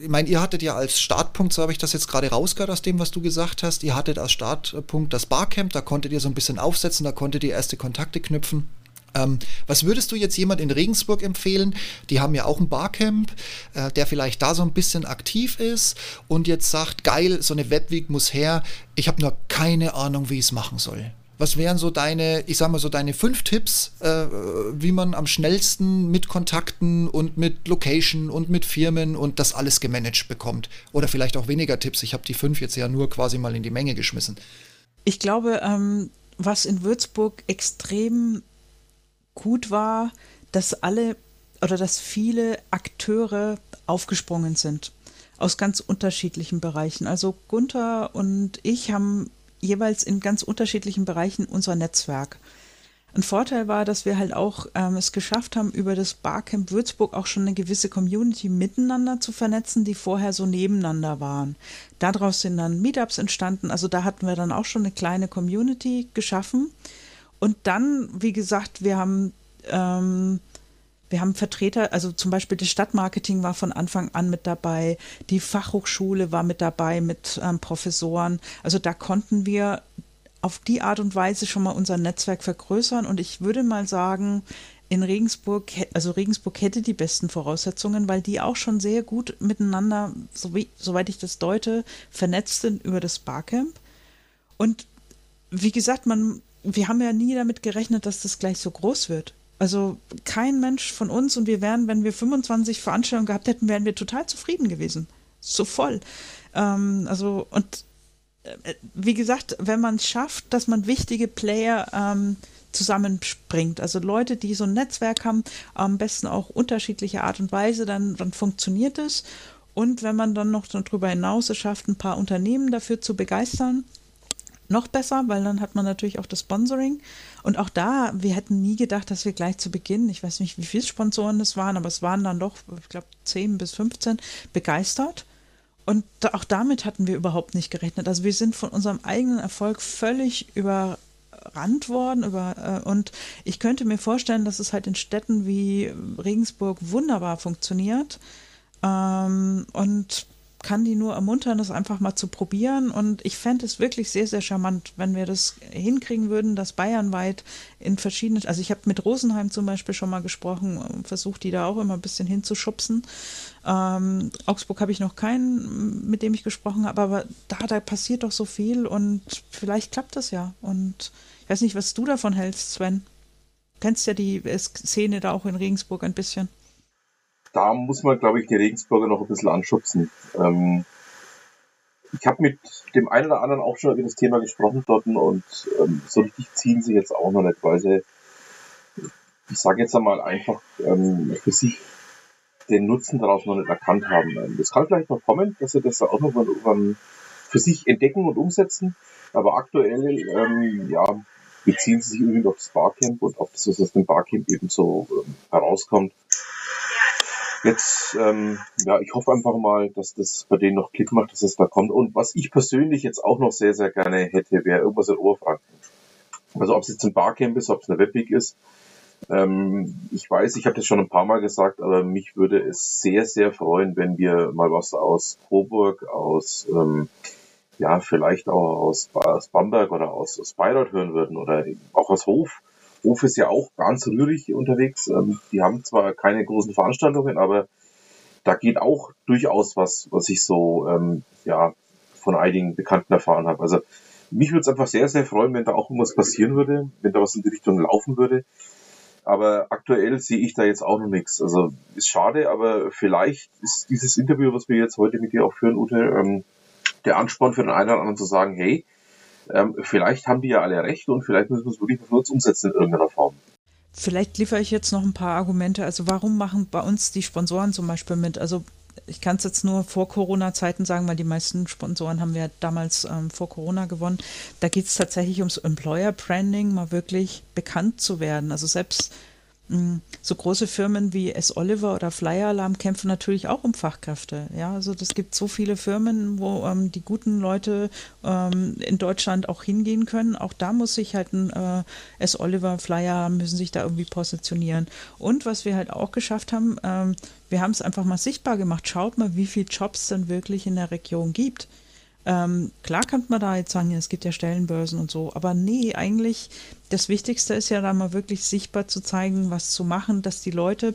ich meine, ihr hattet ja als Startpunkt, so habe ich das jetzt gerade rausgehört aus dem, was du gesagt hast, ihr hattet als Startpunkt das Barcamp, da konntet ihr so ein bisschen aufsetzen, da konntet ihr erste Kontakte knüpfen. Ähm, was würdest du jetzt jemand in Regensburg empfehlen? Die haben ja auch ein Barcamp, äh, der vielleicht da so ein bisschen aktiv ist und jetzt sagt, geil, so eine Webweek muss her, ich habe nur keine Ahnung, wie ich es machen soll. Was wären so deine, ich sag mal so deine fünf Tipps, äh, wie man am schnellsten mit Kontakten und mit Location und mit Firmen und das alles gemanagt bekommt? Oder vielleicht auch weniger Tipps. Ich habe die fünf jetzt ja nur quasi mal in die Menge geschmissen. Ich glaube, ähm, was in Würzburg extrem gut war, dass alle oder dass viele Akteure aufgesprungen sind aus ganz unterschiedlichen Bereichen. Also Gunther und ich haben jeweils in ganz unterschiedlichen Bereichen unser Netzwerk. Ein Vorteil war, dass wir halt auch ähm, es geschafft haben, über das Barcamp Würzburg auch schon eine gewisse Community miteinander zu vernetzen, die vorher so nebeneinander waren. Daraus sind dann Meetups entstanden, also da hatten wir dann auch schon eine kleine Community geschaffen. Und dann, wie gesagt, wir haben ähm, wir haben Vertreter, also zum Beispiel das Stadtmarketing war von Anfang an mit dabei, die Fachhochschule war mit dabei mit ähm, Professoren. Also da konnten wir auf die Art und Weise schon mal unser Netzwerk vergrößern. Und ich würde mal sagen, in Regensburg, also Regensburg hätte die besten Voraussetzungen, weil die auch schon sehr gut miteinander, so wie, soweit ich das deute, vernetzt sind über das Barcamp. Und wie gesagt, man, wir haben ja nie damit gerechnet, dass das gleich so groß wird. Also kein Mensch von uns und wir wären, wenn wir 25 Veranstaltungen gehabt hätten, wären wir total zufrieden gewesen. So voll. Ähm, also und äh, wie gesagt, wenn man es schafft, dass man wichtige Player ähm, zusammenspringt, also Leute, die so ein Netzwerk haben, am besten auch unterschiedliche Art und Weise, dann, dann funktioniert es. Und wenn man dann noch darüber hinaus es schafft, ein paar Unternehmen dafür zu begeistern, noch besser, weil dann hat man natürlich auch das Sponsoring. Und auch da, wir hätten nie gedacht, dass wir gleich zu Beginn, ich weiß nicht, wie viele Sponsoren das waren, aber es waren dann doch, ich glaube, 10 bis 15 begeistert. Und auch damit hatten wir überhaupt nicht gerechnet. Also wir sind von unserem eigenen Erfolg völlig überrannt worden. Über, äh, und ich könnte mir vorstellen, dass es halt in Städten wie Regensburg wunderbar funktioniert. Ähm, und kann die nur ermuntern, das einfach mal zu probieren. Und ich fände es wirklich sehr, sehr charmant, wenn wir das hinkriegen würden, dass bayernweit in verschiedenen, also ich habe mit Rosenheim zum Beispiel schon mal gesprochen, versucht die da auch immer ein bisschen hinzuschubsen. Ähm, Augsburg habe ich noch keinen, mit dem ich gesprochen habe, aber da, da passiert doch so viel und vielleicht klappt das ja. Und ich weiß nicht, was du davon hältst, Sven. Du kennst ja die Szene da auch in Regensburg ein bisschen da muss man, glaube ich, die Regensburger noch ein bisschen anschubsen. Ähm, ich habe mit dem einen oder anderen auch schon über das Thema gesprochen dort und ähm, so richtig ziehen sie jetzt auch noch nicht, weil sie, ich sage jetzt einmal einfach, ähm, für sich den Nutzen daraus noch nicht erkannt haben. Ähm, das kann vielleicht noch kommen, dass sie das auch noch irgendwann für sich entdecken und umsetzen, aber aktuell, ähm, ja, beziehen sie sich irgendwie auf das Barcamp und auf das, was aus dem Barcamp eben so ähm, herauskommt. Jetzt, ähm, ja, ich hoffe einfach mal, dass das bei denen noch Klick macht, dass es da kommt. Und was ich persönlich jetzt auch noch sehr, sehr gerne hätte, wäre irgendwas in Oberfranken. Also ob es jetzt ein Barcamp ist, ob es eine Webweek ist. Ähm, ich weiß, ich habe das schon ein paar Mal gesagt, aber mich würde es sehr, sehr freuen, wenn wir mal was aus Coburg, aus ähm, ja, vielleicht auch aus, aus Bamberg oder aus, aus Bayreuth hören würden oder auch aus Hof Hof ist ja auch ganz rührig unterwegs. Ähm, die haben zwar keine großen Veranstaltungen, aber da geht auch durchaus was, was ich so ähm, ja von einigen Bekannten erfahren habe. Also mich würde es einfach sehr, sehr freuen, wenn da auch irgendwas passieren würde, wenn da was in die Richtung laufen würde. Aber aktuell sehe ich da jetzt auch noch nichts. Also ist schade, aber vielleicht ist dieses Interview, was wir jetzt heute mit dir auch führen, Ute, ähm, der Ansporn für den einen oder anderen zu sagen, hey, ähm, vielleicht haben die ja alle recht und vielleicht müssen wir es wirklich für uns umsetzen in irgendeiner Form. Vielleicht liefere ich jetzt noch ein paar Argumente. Also warum machen bei uns die Sponsoren zum Beispiel mit? Also ich kann es jetzt nur vor Corona-Zeiten sagen, weil die meisten Sponsoren haben wir damals ähm, vor Corona gewonnen. Da geht es tatsächlich ums Employer Branding, mal wirklich bekannt zu werden. Also selbst so große Firmen wie S. Oliver oder Flyer Alarm kämpfen natürlich auch um Fachkräfte. Ja, also das gibt so viele Firmen, wo ähm, die guten Leute ähm, in Deutschland auch hingehen können. Auch da muss sich halt ein äh, S. Oliver, Flyer müssen sich da irgendwie positionieren. Und was wir halt auch geschafft haben, ähm, wir haben es einfach mal sichtbar gemacht. Schaut mal, wie viele Jobs denn wirklich in der Region gibt. Ähm, klar kann man da jetzt sagen, es gibt ja Stellenbörsen und so, aber nee, eigentlich das Wichtigste ist ja da mal wirklich sichtbar zu zeigen, was zu machen, dass die Leute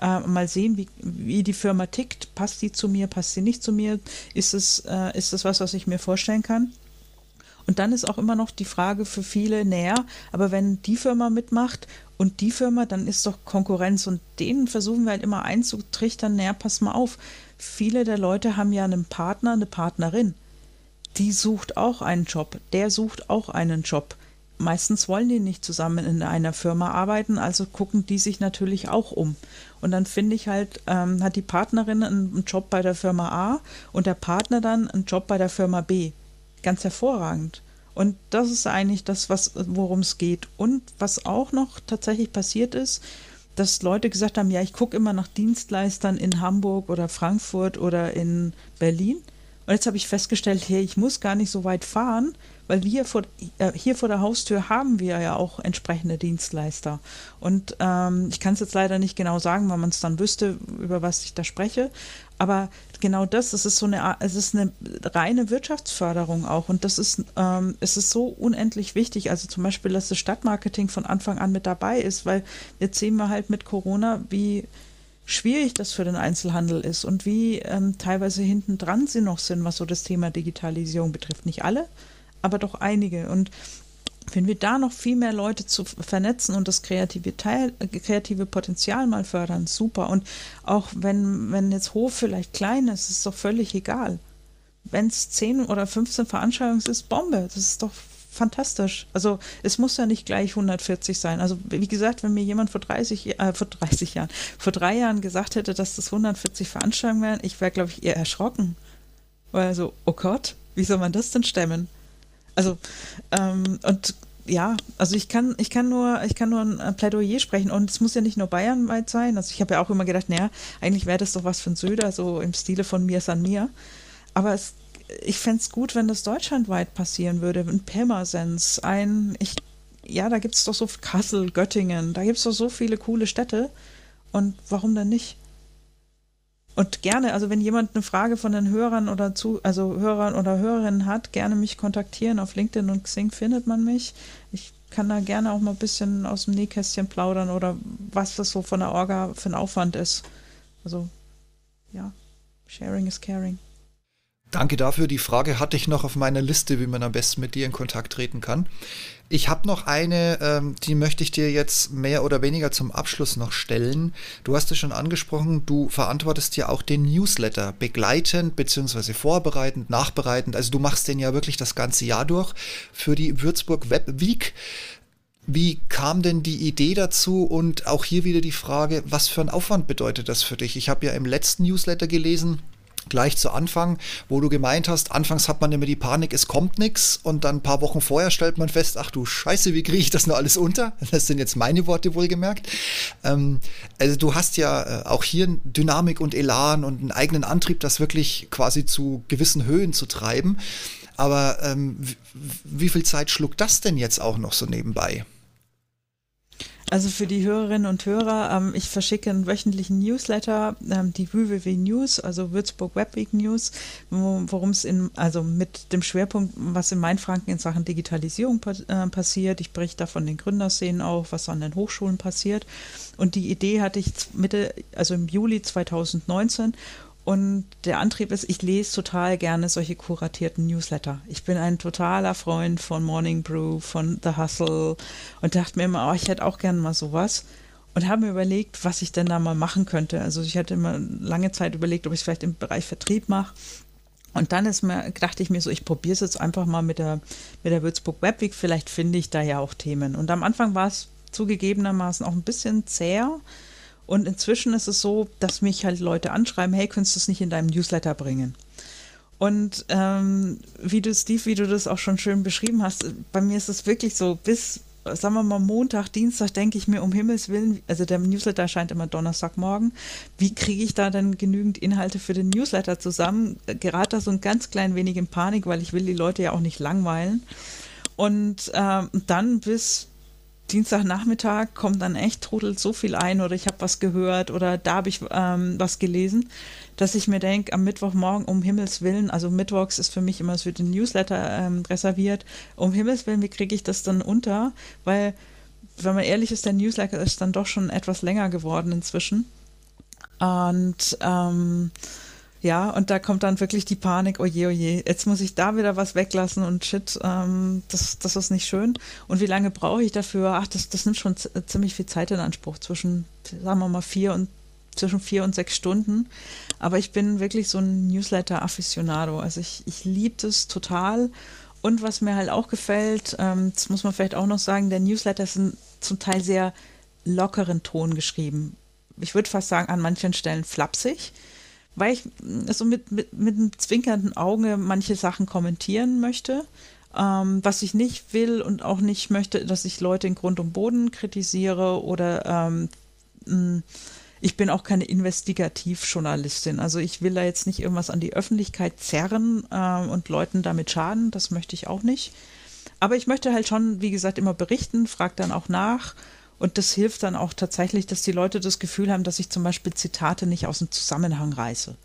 äh, mal sehen, wie, wie die Firma tickt. Passt die zu mir, passt sie nicht zu mir? Ist es, äh, ist es was, was ich mir vorstellen kann? Und dann ist auch immer noch die Frage für viele näher, aber wenn die Firma mitmacht und die Firma, dann ist doch Konkurrenz und denen versuchen wir halt immer einzutrichtern, naja, pass mal auf. Viele der Leute haben ja einen Partner, eine Partnerin die sucht auch einen Job, der sucht auch einen Job. Meistens wollen die nicht zusammen in einer Firma arbeiten, also gucken die sich natürlich auch um. Und dann finde ich halt, ähm, hat die Partnerin einen Job bei der Firma A und der Partner dann einen Job bei der Firma B. Ganz hervorragend. Und das ist eigentlich das, was, worum es geht. Und was auch noch tatsächlich passiert ist, dass Leute gesagt haben, ja, ich gucke immer nach Dienstleistern in Hamburg oder Frankfurt oder in Berlin. Und jetzt habe ich festgestellt, hey, ich muss gar nicht so weit fahren, weil wir vor, äh, hier vor der Haustür haben wir ja auch entsprechende Dienstleister. Und ähm, ich kann es jetzt leider nicht genau sagen, weil man es dann wüsste, über was ich da spreche. Aber genau das, es ist so eine, es ist eine reine Wirtschaftsförderung auch. Und das ist, ähm, es ist so unendlich wichtig. Also zum Beispiel, dass das Stadtmarketing von Anfang an mit dabei ist, weil jetzt sehen wir halt mit Corona, wie schwierig das für den Einzelhandel ist und wie ähm, teilweise hinten dran sie noch sind, was so das Thema Digitalisierung betrifft. Nicht alle, aber doch einige. Und wenn wir da noch viel mehr Leute zu vernetzen und das kreative, Teil, kreative Potenzial mal fördern, super. Und auch wenn, wenn jetzt Hof vielleicht klein ist, ist es doch völlig egal. Wenn es 10 oder 15 Veranstaltungen ist, Bombe. Das ist doch fantastisch. Also es muss ja nicht gleich 140 sein. Also wie gesagt, wenn mir jemand vor 30, äh, vor 30 Jahren, vor drei Jahren gesagt hätte, dass das 140 Veranstaltungen wären, ich wäre, glaube ich, eher erschrocken. Weil so, oh Gott, wie soll man das denn stemmen? Also, ähm, und ja, also ich kann, ich kann nur, ich kann nur ein Plädoyer sprechen und es muss ja nicht nur bayernweit sein. Also ich habe ja auch immer gedacht, naja, eigentlich wäre das doch was für ein Söder, so im Stile von mir san mir. Aber es ich fände es gut, wenn das deutschlandweit passieren würde. Ein Pirmasens, ein, ich, ja, da gibt es doch so Kassel, Göttingen, da gibt es doch so viele coole Städte. Und warum denn nicht? Und gerne, also wenn jemand eine Frage von den Hörern oder zu, also Hörern oder Hörerinnen hat, gerne mich kontaktieren. Auf LinkedIn und Xing findet man mich. Ich kann da gerne auch mal ein bisschen aus dem Nähkästchen plaudern oder was das so von der Orga für ein Aufwand ist. Also, ja, sharing is caring. Danke dafür. Die Frage hatte ich noch auf meiner Liste, wie man am besten mit dir in Kontakt treten kann. Ich habe noch eine, ähm, die möchte ich dir jetzt mehr oder weniger zum Abschluss noch stellen. Du hast es schon angesprochen, du verantwortest ja auch den Newsletter begleitend bzw. vorbereitend, nachbereitend. Also du machst den ja wirklich das ganze Jahr durch für die Würzburg Web Week. Wie kam denn die Idee dazu und auch hier wieder die Frage, was für ein Aufwand bedeutet das für dich? Ich habe ja im letzten Newsletter gelesen, gleich zu Anfang, wo du gemeint hast, anfangs hat man immer die Panik, es kommt nichts und dann ein paar Wochen vorher stellt man fest, ach du Scheiße, wie kriege ich das nur alles unter? Das sind jetzt meine Worte wohlgemerkt. Ähm, also du hast ja äh, auch hier Dynamik und Elan und einen eigenen Antrieb, das wirklich quasi zu gewissen Höhen zu treiben. Aber ähm, wie viel Zeit schluckt das denn jetzt auch noch so nebenbei? Also für die Hörerinnen und Hörer, ähm, ich verschicke einen wöchentlichen Newsletter, ähm, die WWW News, also Würzburg Web Week News, worum es in, also mit dem Schwerpunkt, was in Mainfranken in Sachen Digitalisierung pa äh, passiert. Ich berichte da von den Gründerszenen auch, was an den Hochschulen passiert. Und die Idee hatte ich Mitte, also im Juli 2019 Und der Antrieb ist, ich lese total gerne solche kuratierten Newsletter. Ich bin ein totaler Freund von Morning Brew, von The Hustle und dachte mir immer, oh, ich hätte auch gerne mal sowas. Und habe mir überlegt, was ich denn da mal machen könnte. Also ich hatte immer lange Zeit überlegt, ob ich es vielleicht im Bereich Vertrieb mache. Und dann ist mir, dachte ich mir so, ich probiere es jetzt einfach mal mit der, mit der Würzburg Webweek. Vielleicht finde ich da ja auch Themen. Und am Anfang war es zugegebenermaßen auch ein bisschen zäh. Und inzwischen ist es so, dass mich halt Leute anschreiben, hey, könntest du es nicht in deinem Newsletter bringen? Und ähm, wie du, Steve, wie du das auch schon schön beschrieben hast, bei mir ist es wirklich so, bis, sagen wir mal, Montag, Dienstag denke ich mir, um Himmels Willen, also der Newsletter erscheint immer Donnerstagmorgen, wie kriege ich da denn genügend Inhalte für den Newsletter zusammen? Gerate da so ein ganz klein wenig in Panik, weil ich will die Leute ja auch nicht langweilen. Und ähm, dann bis Dienstagnachmittag kommt dann echt, trudelt so viel ein oder ich habe was gehört oder da habe ich ähm, was gelesen, dass ich mir denke, am Mittwochmorgen, um Himmels Willen, also Mittwochs ist für mich immer so den Newsletter ähm, reserviert, um Himmels Willen, wie kriege ich das dann unter? Weil, wenn man ehrlich ist, der Newsletter ist dann doch schon etwas länger geworden inzwischen. Und ähm, ja, und da kommt dann wirklich die Panik, oje, oje, jetzt muss ich da wieder was weglassen und shit, ähm, das, das ist nicht schön. Und wie lange brauche ich dafür? Ach, das, das nimmt schon ziemlich viel Zeit in Anspruch, zwischen, sagen wir mal, vier und zwischen vier und sechs Stunden. Aber ich bin wirklich so ein Newsletter-Afficionado. Also ich, ich liebe das total. Und was mir halt auch gefällt, ähm, das muss man vielleicht auch noch sagen, der Newsletter ist ein, zum Teil sehr lockeren Ton geschrieben. Ich würde fast sagen, an manchen Stellen flapsig weil ich mm, so mit, mit, mit einem zwinkernden Auge manche Sachen kommentieren möchte. Ähm, was ich nicht will und auch nicht möchte, dass ich Leute in Grund und Boden kritisiere oder ähm, ich bin auch keine Investigativjournalistin. Also ich will da jetzt nicht irgendwas an die Öffentlichkeit zerren äh, und Leuten damit schaden. Das möchte ich auch nicht. Aber ich möchte halt schon, wie gesagt, immer berichten, frage dann auch nach und das hilft dann auch tatsächlich, dass die Leute das Gefühl haben, dass ich zum Beispiel Zitate nicht aus dem Zusammenhang reiße.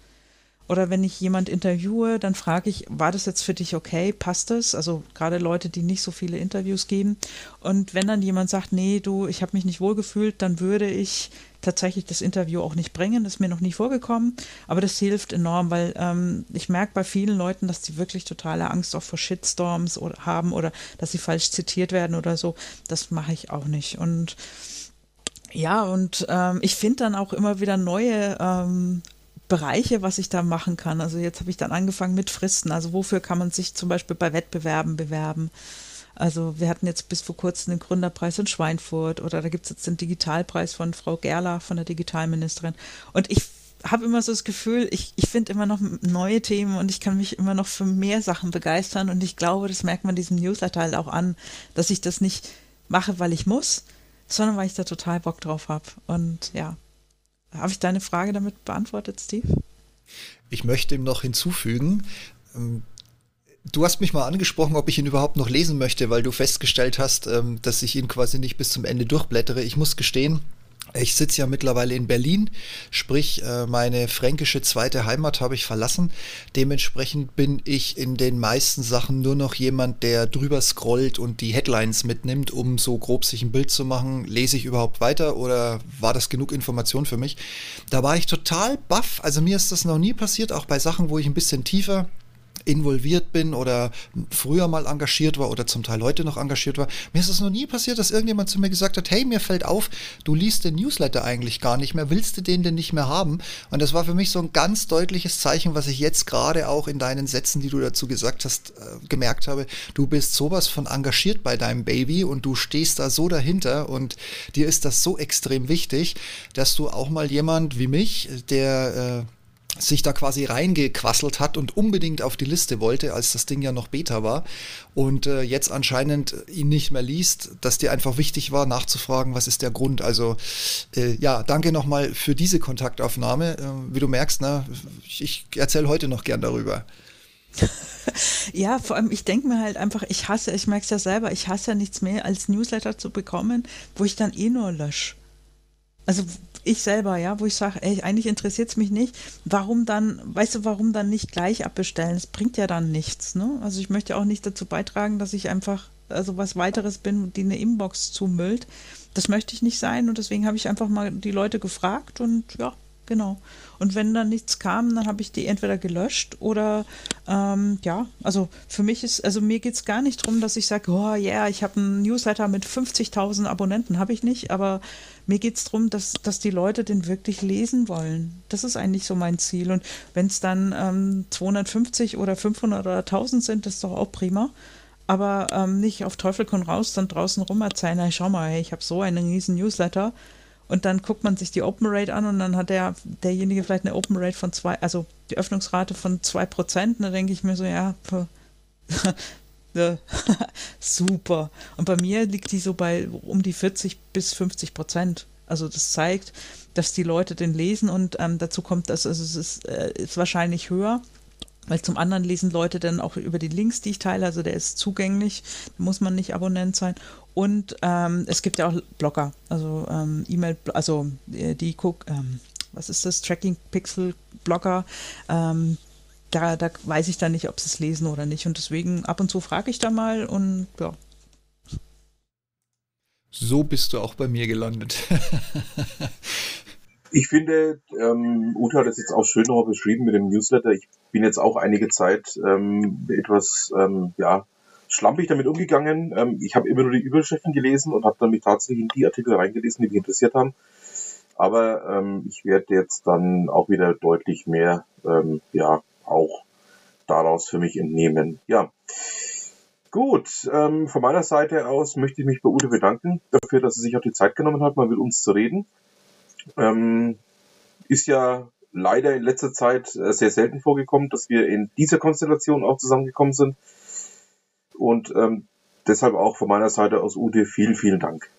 Oder wenn ich jemand interviewe, dann frage ich, war das jetzt für dich okay? Passt das? Also gerade Leute, die nicht so viele Interviews geben. Und wenn dann jemand sagt, nee, du, ich habe mich nicht wohlgefühlt, dann würde ich tatsächlich das Interview auch nicht bringen. Das ist mir noch nie vorgekommen. Aber das hilft enorm, weil ähm, ich merke bei vielen Leuten, dass die wirklich totale Angst auch vor Shitstorms oder, haben oder dass sie falsch zitiert werden oder so. Das mache ich auch nicht. Und ja, und ähm, ich finde dann auch immer wieder neue ähm, Bereiche, was ich da machen kann. Also jetzt habe ich dann angefangen mit Fristen. Also wofür kann man sich zum Beispiel bei Wettbewerben bewerben? Also wir hatten jetzt bis vor kurzem den Gründerpreis in Schweinfurt oder da gibt es jetzt den Digitalpreis von Frau Gerlach, von der Digitalministerin. Und ich habe immer so das Gefühl, ich, ich finde immer noch neue Themen und ich kann mich immer noch für mehr Sachen begeistern. Und ich glaube, das merkt man diesem Newsletter halt auch an, dass ich das nicht mache, weil ich muss, sondern weil ich da total Bock drauf habe. Und ja, habe ich deine Frage damit beantwortet, Steve? Ich möchte ihm noch hinzufügen, ähm, Du hast mich mal angesprochen, ob ich ihn überhaupt noch lesen möchte, weil du festgestellt hast, ähm, dass ich ihn quasi nicht bis zum Ende durchblättere. Ich muss gestehen, ich sitze ja mittlerweile in Berlin, sprich äh, meine fränkische zweite Heimat habe ich verlassen. Dementsprechend bin ich in den meisten Sachen nur noch jemand, der drüber scrollt und die Headlines mitnimmt, um so grob sich ein Bild zu machen. Lese ich überhaupt weiter oder war das genug Information für mich? Da war ich total baff. Also mir ist das noch nie passiert, auch bei Sachen, wo ich ein bisschen tiefer involviert bin oder früher mal engagiert war oder zum Teil heute noch engagiert war. Mir ist es noch nie passiert, dass irgendjemand zu mir gesagt hat, hey, mir fällt auf, du liest den Newsletter eigentlich gar nicht mehr, willst du den denn nicht mehr haben? Und das war für mich so ein ganz deutliches Zeichen, was ich jetzt gerade auch in deinen Sätzen, die du dazu gesagt hast, äh, gemerkt habe. Du bist sowas von engagiert bei deinem Baby und du stehst da so dahinter und dir ist das so extrem wichtig, dass du auch mal jemand wie mich, der äh, sich da quasi reingequasselt hat und unbedingt auf die Liste wollte, als das Ding ja noch Beta war und äh, jetzt anscheinend ihn nicht mehr liest, dass dir einfach wichtig war, nachzufragen, was ist der Grund. Also äh, ja, danke nochmal für diese Kontaktaufnahme. Äh, wie du merkst, ne, ich erzähle heute noch gern darüber. ja, vor allem, ich denke mir halt einfach, ich hasse, ich merke es ja selber, ich hasse ja nichts mehr, als Newsletter zu bekommen, wo ich dann eh nur lösche. Also ich selber, ja, wo ich sage, eigentlich interessiert es mich nicht, warum dann, weißt du, warum dann nicht gleich abbestellen? Es bringt ja dann nichts, ne? Also ich möchte auch nicht dazu beitragen, dass ich einfach, also was weiteres bin, die eine Inbox zumüllt. Das möchte ich nicht sein und deswegen habe ich einfach mal die Leute gefragt und ja, genau. Und wenn dann nichts kam, dann habe ich die entweder gelöscht oder ähm, ja, also für mich ist, also mir geht es gar nicht darum, dass ich sage, oh ja, yeah, ich habe einen Newsletter mit 50.000 Abonnenten, habe ich nicht, aber mir geht es darum, dass, dass die Leute den wirklich lesen wollen. Das ist eigentlich so mein Ziel. Und wenn es dann ähm, 250 oder 500 oder 1000 sind, ist doch auch prima aber ähm, nicht auf Teufel komm raus, dann draußen rum erzählen, hey, schau mal, hey, ich habe so einen riesen Newsletter und dann guckt man sich die Open Rate an und dann hat der, derjenige vielleicht eine Open Rate von zwei, also die Öffnungsrate von zwei Prozent. Da denke ich mir so, ja, super. Und bei mir liegt die so bei um die 40 bis 50 Prozent. Also das zeigt, dass die Leute den lesen und ähm, dazu kommt, dass also es ist, äh, ist wahrscheinlich höher. Weil zum anderen lesen Leute dann auch über die Links, die ich teile, also der ist zugänglich, da muss man nicht Abonnent sein. Und ähm, es gibt ja auch Blogger, also ähm, E-Mail, also äh, die guck, ähm, was ist das, Tracking Pixel Blogger. Ähm, da, da weiß ich dann nicht, ob sie es lesen oder nicht. Und deswegen ab und zu frage ich da mal und ja. So bist du auch bei mir gelandet. ich finde, ähm, Uta hat es jetzt auch schön noch beschrieben mit dem Newsletter. Ich bin jetzt auch einige Zeit ähm, etwas, ähm, ja, schlampig damit umgegangen. Ähm, ich habe immer nur die Überschriften gelesen und habe dann mich tatsächlich in die Artikel reingelesen, die mich interessiert haben. Aber ähm, ich werde jetzt dann auch wieder deutlich mehr, ähm, ja, auch daraus für mich entnehmen. Ja. Gut, ähm, von meiner Seite aus möchte ich mich bei Ute bedanken dafür, dass sie sich auch die Zeit genommen hat, mal mit uns zu reden. Ähm, ist ja leider in letzter Zeit äh, sehr selten vorgekommen, dass wir in dieser Konstellation auch zusammengekommen sind. Und ähm, deshalb auch von meiner Seite aus Ute vielen, vielen Dank.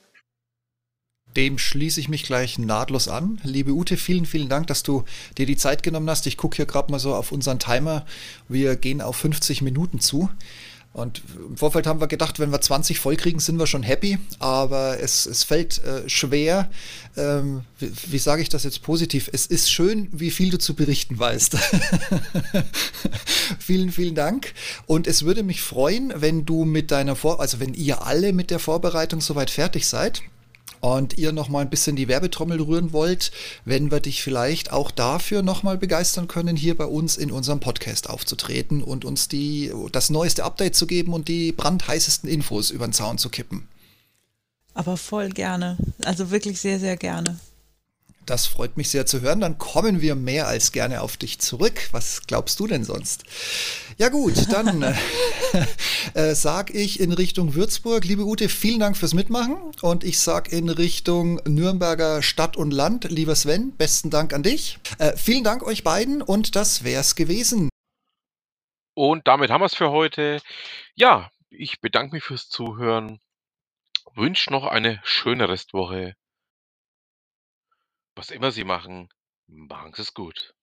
Dem schließe ich mich gleich nahtlos an. Liebe Ute, vielen, vielen Dank, dass du dir die Zeit genommen hast. Ich gucke hier gerade mal so auf unseren Timer. Wir gehen auf 50 Minuten zu. Und im Vorfeld haben wir gedacht, wenn wir 20 voll kriegen, sind wir schon happy. Aber es, es fällt äh, schwer. Ähm, wie, wie sage ich das jetzt positiv? Es ist schön, wie viel du zu berichten weißt. vielen, vielen Dank. Und es würde mich freuen, wenn du mit deiner Vor, also wenn ihr alle mit der Vorbereitung soweit fertig seid und ihr noch mal ein bisschen die Werbetrommel rühren wollt, wenn wir dich vielleicht auch dafür noch mal begeistern können, hier bei uns in unserem Podcast aufzutreten und uns die, das neueste Update zu geben und die brandheißesten Infos über den Zaun zu kippen. Aber voll gerne. Also wirklich sehr, sehr gerne. Das freut mich sehr zu hören. Dann kommen wir mehr als gerne auf dich zurück. Was glaubst du denn sonst? Ja gut, dann äh, äh, sag ich in Richtung Würzburg, liebe Ute, vielen Dank fürs Mitmachen. Und ich sag in Richtung Nürnberger Stadt und Land, lieber Sven, besten Dank an dich. Äh, vielen Dank euch beiden und das wär's gewesen. Und damit haben wir es für heute. Ja, ich bedanke mich fürs Zuhören. Wünsche noch eine schöne Restwoche. Was immer Sie machen, machen Sie es gut.